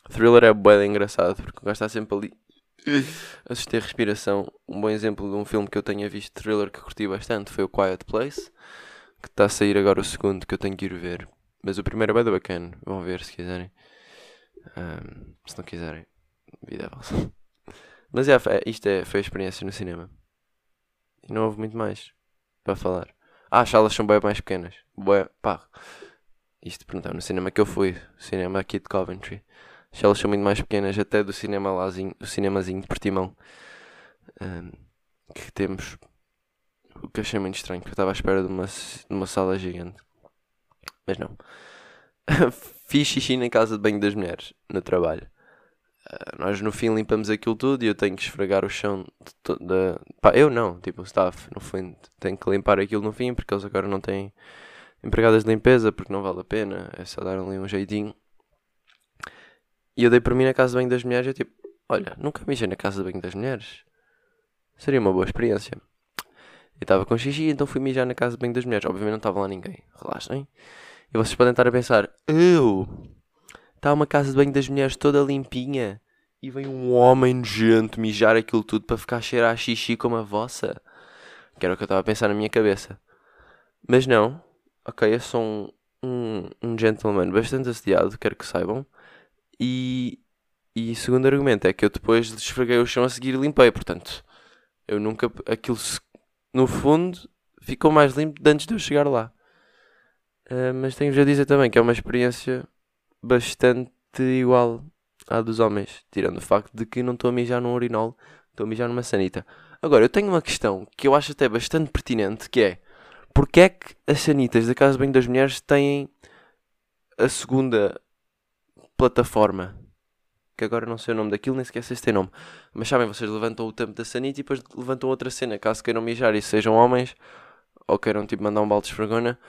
Thriller é bué engraçado porque o gajo está sempre ali a respiração. Um bom exemplo de um filme que eu tenha visto thriller que curti bastante foi o Quiet Place, que está a sair agora o segundo que eu tenho que ir ver. Mas o primeiro é bem bacana, vão ver se quiserem. Um, se não quiserem, vida é vossa. Mas é, isto é, foi a experiência no cinema. E não houve muito mais para falar. Ah, as salas são bem mais pequenas. Bué, pá. Isto perguntar no cinema que eu fui, cinema aqui de Coventry. As salas são muito mais pequenas, até do cinema lázinho, do cinemazinho de Portimão. Um, que temos. O que achei muito estranho, porque eu estava à espera de uma, de uma sala gigante. Mas não. Fiz xixi na casa de banho das mulheres, no trabalho. Uh, nós no fim limpamos aquilo tudo e eu tenho que esfregar o chão de, pá, eu não, tipo o staff, no fim tenho que limpar aquilo no fim porque eles agora não têm empregadas de limpeza porque não vale a pena, é só dar ali um jeitinho. E eu dei por mim na casa de banho das mulheres e tipo, olha, nunca mijei na casa de banho das mulheres. Seria uma boa experiência. Eu estava com xixi, então fui mijar na casa de banho das mulheres. Obviamente não estava lá ninguém. Relaxem. E vocês podem estar a pensar, eu, está uma casa de banho das mulheres toda limpinha e vem um homem nojento mijar aquilo tudo para ficar a cheirar a xixi como a vossa. Que era o que eu estava a pensar na minha cabeça. Mas não. Ok, eu sou um, um, um gentleman bastante assediado, quero que saibam. E, e segundo argumento é que eu depois esfreguei o chão a seguir e limpei. Portanto, eu nunca. Aquilo, no fundo, ficou mais limpo de antes de eu chegar lá. Uh, mas tenho-vos a dizer também que é uma experiência bastante igual à dos homens, tirando o facto de que não estou a mijar num urinol, estou a mijar numa sanita. Agora, eu tenho uma questão que eu acho até bastante pertinente, que é porque é que as sanitas da Casa de Banho das Mulheres têm a segunda plataforma? Que agora não sei o nome daquilo, nem sequer sei se tem nome. Mas sabem, vocês levantam o tampo da sanita e depois levantam outra cena, caso queiram mijar e sejam homens, ou queiram tipo mandar um balde de esfregona,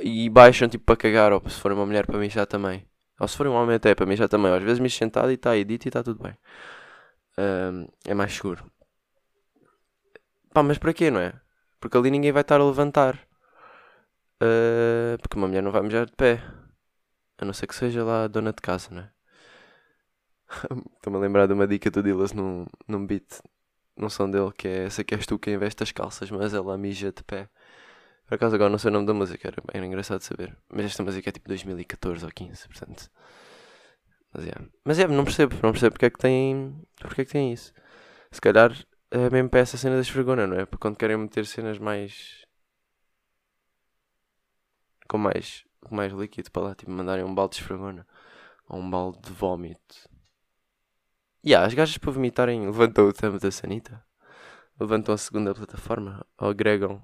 e baixam tipo para cagar, ou se for uma mulher para mijar também. Ou se for um homem até para mijar também. Às vezes mijo sentado e está aí dito e está tudo bem. Um, é mais seguro. Pá, mas para quê, não é? Porque ali ninguém vai estar a levantar. Uh, porque uma mulher não vai mijar de pé. A não ser que seja lá a dona de casa, não é? Estou-me a lembrar de uma dica do Dillas num, num beat, num som dele, que é essa que és tu que investe as calças, mas ela mija de pé. Por acaso agora não sei o nome da música, era, era engraçado saber. Mas esta música é tipo 2014 ou 15, portanto. Mas é, mas é não percebo, não percebo porque é que tem. Porque é que tem isso. Se calhar é mesmo para essa cena da esfregona, não é? Para quando querem meter cenas mais. com mais. com mais líquido para lá, tipo mandarem um balde de esfregona. Ou um balde de vómito. E yeah, as gajas para vomitarem levantam o tampo da sanita. Levantam a segunda plataforma. Ou agregam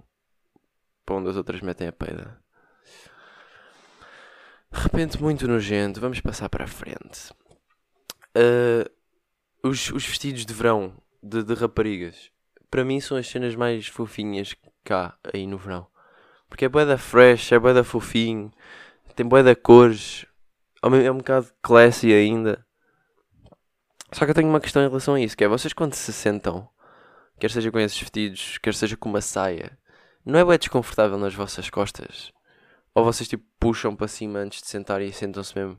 para onde as outras metem a peida. De repente, muito nojento. Vamos passar para a frente. Uh, os, os vestidos de verão de, de raparigas. Para mim são as cenas mais fofinhas cá, aí no verão. Porque é da fresh, é da fofinho, tem da cores, é um bocado classy ainda. Só que eu tenho uma questão em relação a isso, que é vocês quando se sentam, quer seja com esses vestidos, quer seja com uma saia, não é bem desconfortável nas vossas costas? Ou vocês tipo puxam para cima antes de sentar e sentam-se mesmo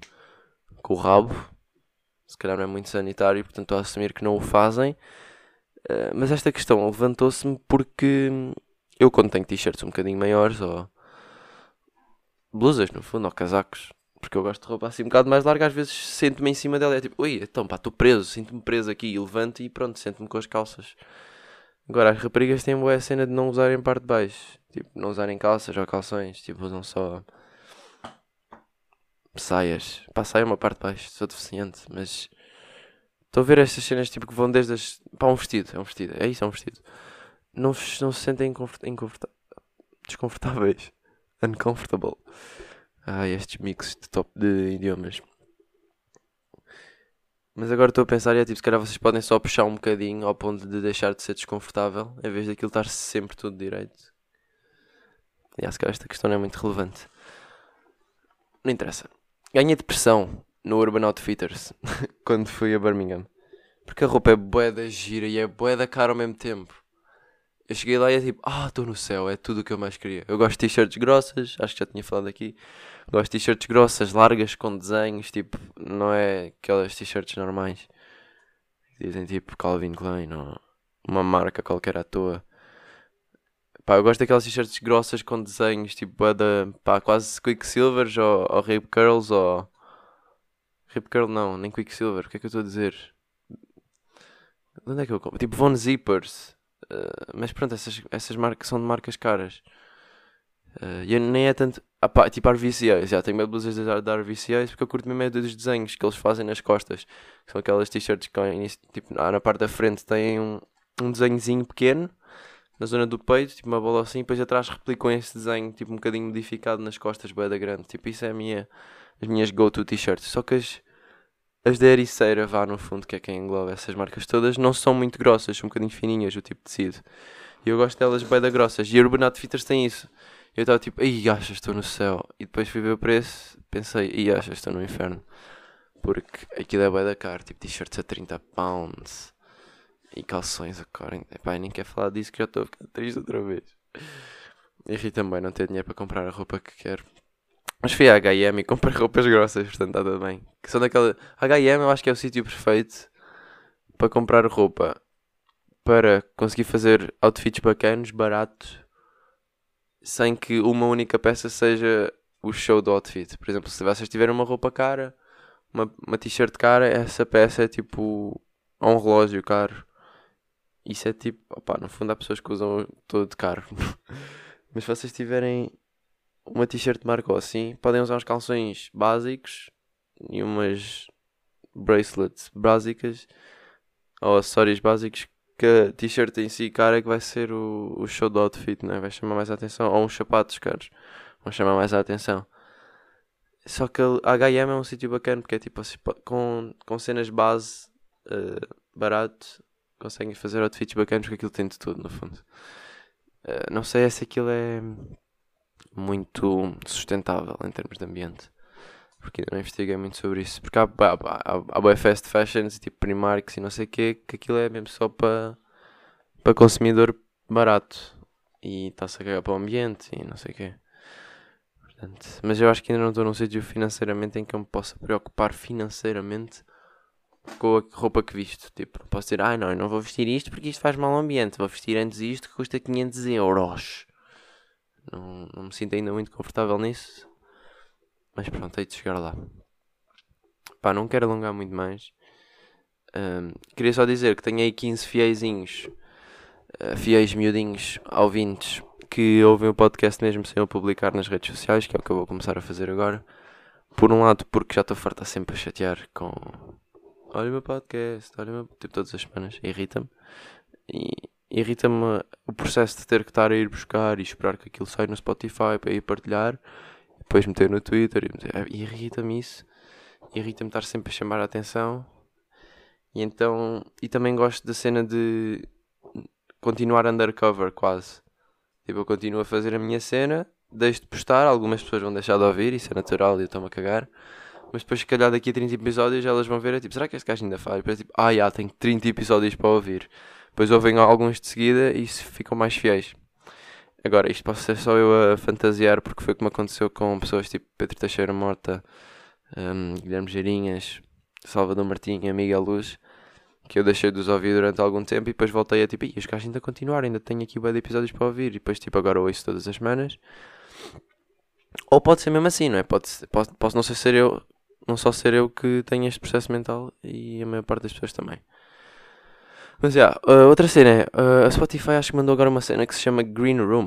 com o rabo? Se calhar não é muito sanitário, portanto estou a assumir que não o fazem. Uh, mas esta questão levantou-se-me porque eu quando tenho t-shirts um bocadinho maiores ou blusas no fundo, ou casacos, porque eu gosto de roupa assim um bocado mais larga, às vezes sento-me em cima dela e é tipo, ui, então pá, estou preso, sinto-me preso aqui e levanto e pronto, sento-me com as calças Agora, as raparigas têm boa cena de não usarem parte de baixo. Tipo, não usarem calças ou calções. Tipo, usam só saias. Pá, saia é uma parte de baixo, sou deficiente, mas estou a ver estas cenas tipo que vão desde as. Pá, um vestido, é um vestido, é isso, é um vestido. Não, não se sentem desconfortáveis. Uncomfortable. Ah, estes mixes de top de idiomas. Mas agora estou a pensar e é tipo, se calhar vocês podem só puxar um bocadinho ao ponto de deixar de ser desconfortável, em vez daquilo estar sempre tudo direito. E acho que esta questão não é muito relevante. Não interessa. Ganhei depressão no Urban Outfitters quando fui a Birmingham. Porque a roupa é bué da gira e é bué da cara ao mesmo tempo. Eu cheguei lá e é tipo, ah, estou no céu, é tudo o que eu mais queria. Eu gosto de t-shirts grossas, acho que já tinha falado aqui. Gosto de t-shirts grossas, largas, com desenhos, tipo, não é aquelas t-shirts normais. Dizem tipo Calvin Klein ou uma marca qualquer à toa. Pá, eu gosto daquelas t-shirts grossas com desenhos, tipo, é da, pá, quase Quicksilvers ou, ou Rip Curls ou... Rip Curl não, nem Quicksilver, o que é que eu estou a dizer? Onde é que eu compro? Tipo Von Zippers. Uh, mas pronto, essas, essas marcas são de marcas caras. Uh, e nem é tanto. Ah, pá, tipo RVCAs, já tenho medo blusas da, da RVCAs porque eu curto mesmo é dos desenhos que eles fazem nas costas. São aquelas t-shirts que tipo, na parte da frente têm um, um desenhozinho pequeno na zona do peito, tipo uma bola assim, e depois atrás replicam esse desenho, tipo um bocadinho modificado nas costas, boeda grande. Tipo, isso é minha, as minhas go-to t-shirts. Só que as, as da Ericeira, vá no fundo, que é quem engloba essas marcas todas, não são muito grossas, são um bocadinho fininhas, o tipo de tecido. E eu gosto delas boeda grossas. E a Urban Outfitters tem isso. Eu estava tipo, ai, achas, estou no céu. E depois fui ver o preço, pensei, ai, achas, estou no inferno. Porque aquilo é boeda caro, tipo t-shirts a 30 pounds. E calções a 40. Epá, nem quero falar disso que já estou a ficar triste outra vez. E também não ter dinheiro para comprar a roupa que quero. Mas fui à H&M e comprei roupas grossas, portanto está tudo bem. Que são daquela... H&M eu acho que é o sítio perfeito para comprar roupa. Para conseguir fazer outfits bacanos, baratos. Sem que uma única peça seja o show do outfit. Por exemplo, se vocês tiverem uma roupa cara, uma, uma t-shirt cara, essa peça é tipo... um relógio caro isso é tipo, opá, no fundo há pessoas que usam todo de caro. Mas se vocês tiverem uma t-shirt de marca ou assim, podem usar uns calções básicos e umas bracelets básicas ou acessórios básicos que a t-shirt em si cara é que vai ser o, o show do outfit, né? vai chamar mais a atenção. Ou uns sapatos caros vão chamar mais a atenção. Só que a H&M é um sítio bacana porque é tipo assim, com, com cenas base uh, barato conseguem fazer outfits bacanas porque aquilo tem de tudo, no fundo. Uh, não sei se aquilo é muito sustentável em termos de ambiente. Porque não investiguei muito sobre isso. Porque há, há, há, há fast fashions, tipo Primarks e não sei o que, que aquilo é mesmo só para para consumidor barato. E está-se a cagar para o ambiente e não sei o quê. Mas eu acho que ainda não estou num sítio financeiramente em que eu me possa preocupar financeiramente com a roupa que visto. Tipo, posso dizer, ah não, eu não vou vestir isto porque isto faz mal ao ambiente. Vou vestir antes isto que custa 500 euros. Não, não me sinto ainda muito confortável nisso. Mas pronto, hei de chegar lá. Pá, não quero alongar muito mais. Um, queria só dizer que tenho aí 15 fiéisinhos, uh, fiéis miudinhos, ouvintes, que ouvem o podcast mesmo sem eu publicar nas redes sociais, que é o que eu vou começar a fazer agora. Por um lado, porque já estou farto sempre a chatear com olha o meu podcast, olha o meu. Tipo, todas as semanas. Irrita-me. E irrita-me o processo de ter que estar a ir buscar e esperar que aquilo saia no Spotify para ir partilhar. Depois meter no Twitter. E irrita-me isso. Irrita-me estar sempre a chamar a atenção. E então. E também gosto da cena de continuar undercover quase. Tipo, eu continuo a fazer a minha cena, deixo de postar, algumas pessoas vão deixar de ouvir, isso é natural e eu estou-me a cagar. Mas depois, se calhar, daqui a 30 episódios, elas vão ver, é tipo, será que este gajo ainda faz? Depois, tipo, ah, já, tenho 30 episódios para ouvir. Depois ouvem alguns de seguida e ficam mais fiéis. Agora, isto pode ser só eu a fantasiar, porque foi como aconteceu com pessoas tipo Pedro Teixeira Morta, um, Guilherme Geirinhas, Salvador e Miguel Luz, que eu deixei de os ouvir durante algum tempo e depois voltei a tipo, e os gajos ainda continuar, ainda tenho aqui bem de episódios para ouvir. E depois, tipo, agora ouço todas as semanas. Ou pode ser mesmo assim, não é? Pode, pode, posso não ser eu não só ser eu que tenho este processo mental e a maior parte das pessoas também. Mas já, uh, outra cena é, uh, a Spotify acho que mandou agora uma cena que se chama Green Room.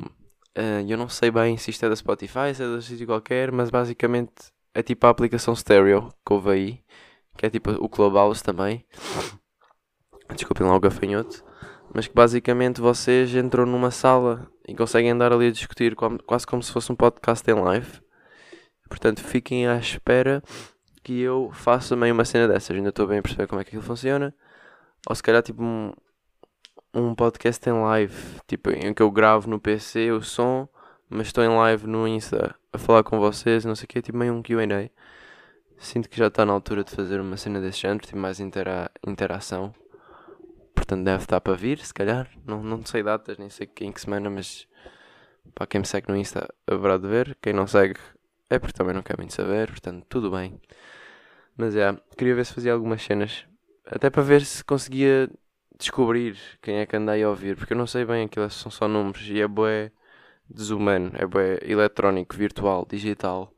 Uh, eu não sei bem se isto é da Spotify, se é de sítio qualquer, mas basicamente é tipo a aplicação stereo que houve aí, que é tipo o Clubhouse também. Desculpem lá o gafanhoto. Mas que basicamente vocês entram numa sala e conseguem andar ali a discutir quase como se fosse um podcast em live. Portanto, fiquem à espera que eu faça meio uma cena dessas. Ainda estou bem a perceber como é que aquilo funciona. Ou se calhar tipo um, um podcast em live, tipo em que eu gravo no PC o som, mas estou em live no Insta a falar com vocês, não sei o que, tipo meio um QA. Sinto que já está na altura de fazer uma cena desse género, tipo mais intera interação. Portanto, deve estar para vir, se calhar. Não, não sei datas, nem sei em que semana, mas para quem me segue no Insta haverá de ver. Quem não segue é porque também não quer muito saber, portanto, tudo bem. Mas é, queria ver se fazia algumas cenas até para ver se conseguia descobrir quem é que andei a ouvir, porque eu não sei bem, aquilo são só números e é bué desumano, é bué eletrónico, virtual, digital.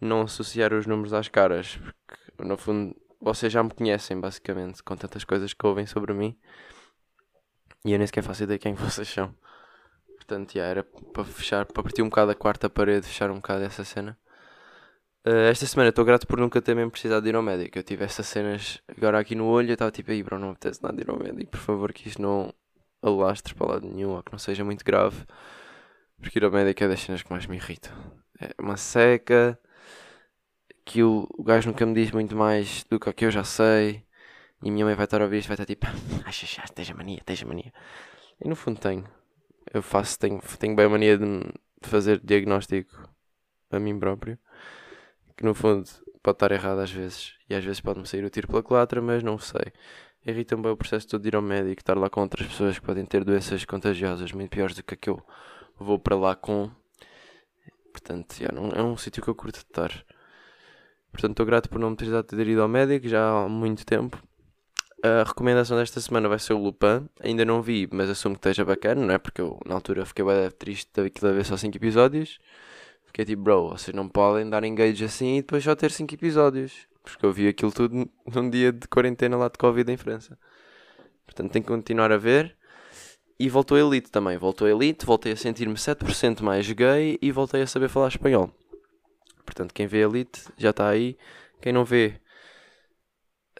Não associar os números às caras, porque no fundo vocês já me conhecem basicamente com tantas coisas que ouvem sobre mim e eu nem sequer faço ideia quem vocês são. Portanto, já era para fechar, para partir um bocado a quarta parede, fechar um bocado essa cena. Uh, esta semana estou grato por nunca ter mesmo precisado de ir ao médico. Eu tive essas cenas agora aqui no olho. Eu estava tipo, aí, bro, não apetece nada de ir ao médico. Por favor, que isto não alastre para lado nenhum ou que não seja muito grave. Porque ir ao médico é das cenas que mais me irritam. É uma seca. Que o, o gajo nunca me diz muito mais do que o que eu já sei. E a minha mãe vai estar a ouvir isto vai estar tipo, acha já, esteja mania, esteja mania. E no fundo tenho. Eu faço, tenho, tenho bem a mania de fazer diagnóstico a mim próprio que no fundo pode estar errado às vezes, e às vezes pode-me sair o tiro pela culatra, mas não sei. Irrita-me bem o processo todo de ir ao médico, estar lá com outras pessoas que podem ter doenças contagiosas muito piores do que a que eu vou para lá com. Portanto, já, não, é um sítio que eu curto de estar. Portanto, estou grato por não me ter dado ter ido ao médico já há muito tempo. A recomendação desta semana vai ser o Lupin. Ainda não vi, mas assumo que esteja bacana, não é? Porque eu na altura fiquei bem triste daquilo a ver só 5 episódios. Fiquei tipo, bro, vocês não podem dar engage assim e depois só ter 5 episódios. Porque eu vi aquilo tudo num dia de quarentena lá de Covid em França. Portanto, tenho que continuar a ver. E voltou a Elite também. Voltou a Elite, voltei a sentir-me 7% mais gay e voltei a saber falar espanhol. Portanto, quem vê Elite já está aí. Quem não vê,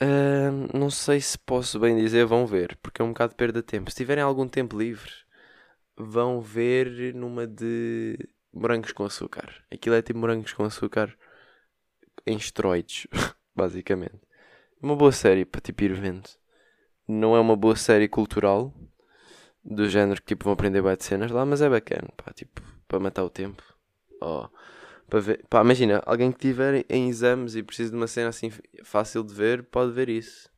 uh, não sei se posso bem dizer, vão ver, porque é um bocado de perda de tempo. Se tiverem algum tempo livre, vão ver numa de morangos com açúcar. Aquilo é tipo morangos com açúcar em esteroides, basicamente. Uma boa série para tipo ir vendo. Não é uma boa série cultural, do género que tipo vão aprender bem cenas lá, mas é bacana, pá, tipo, para matar o tempo. Oh, para ver, pá, imagina, alguém que estiver em exames e precisa de uma cena assim fácil de ver, pode ver isso.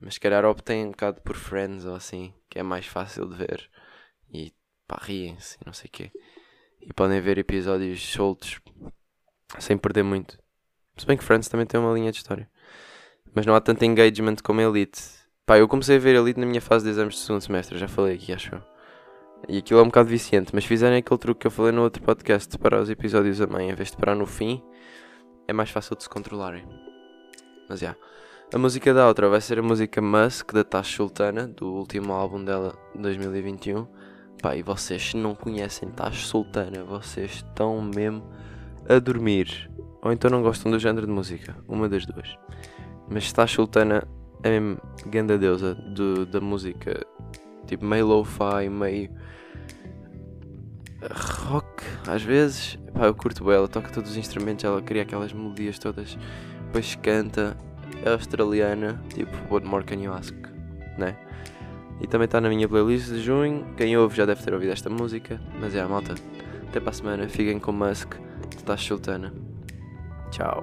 Mas se calhar optem um bocado por Friends ou assim, que é mais fácil de ver. E pá, riem-se, não sei o quê e podem ver episódios soltos sem perder muito. Se bem que Friends também tem uma linha de história. Mas não há tanto engagement como Elite. Pá, eu comecei a ver Elite na minha fase de exames de segundo semestre, já falei aqui, acho eu. E aquilo é um bocado viciante, mas fizerem aquele truque que eu falei no outro podcast para os episódios a mãe, em vez de parar no fim, é mais fácil de se controlarem. Mas já. Yeah. A música da outra vai ser a música Musk da Tash Sultana, do último álbum dela de 2021. Pá, e vocês não conhecem Tash Sultana, vocês estão mesmo a dormir. Ou então não gostam do género de música, uma das duas. Mas Tash Sultana é mesmo grande deusa do, da música, tipo meio lo-fi, meio rock, às vezes. Pá, eu curto bem, ela toca todos os instrumentos, ela cria aquelas melodias todas, depois canta, é australiana, tipo, what more can you ask, né? E também está na minha playlist de junho. Quem ouve já deve ter ouvido esta música. Mas é, malta. Até para a semana. Fiquem com Musk. Estás sultana. Tchau.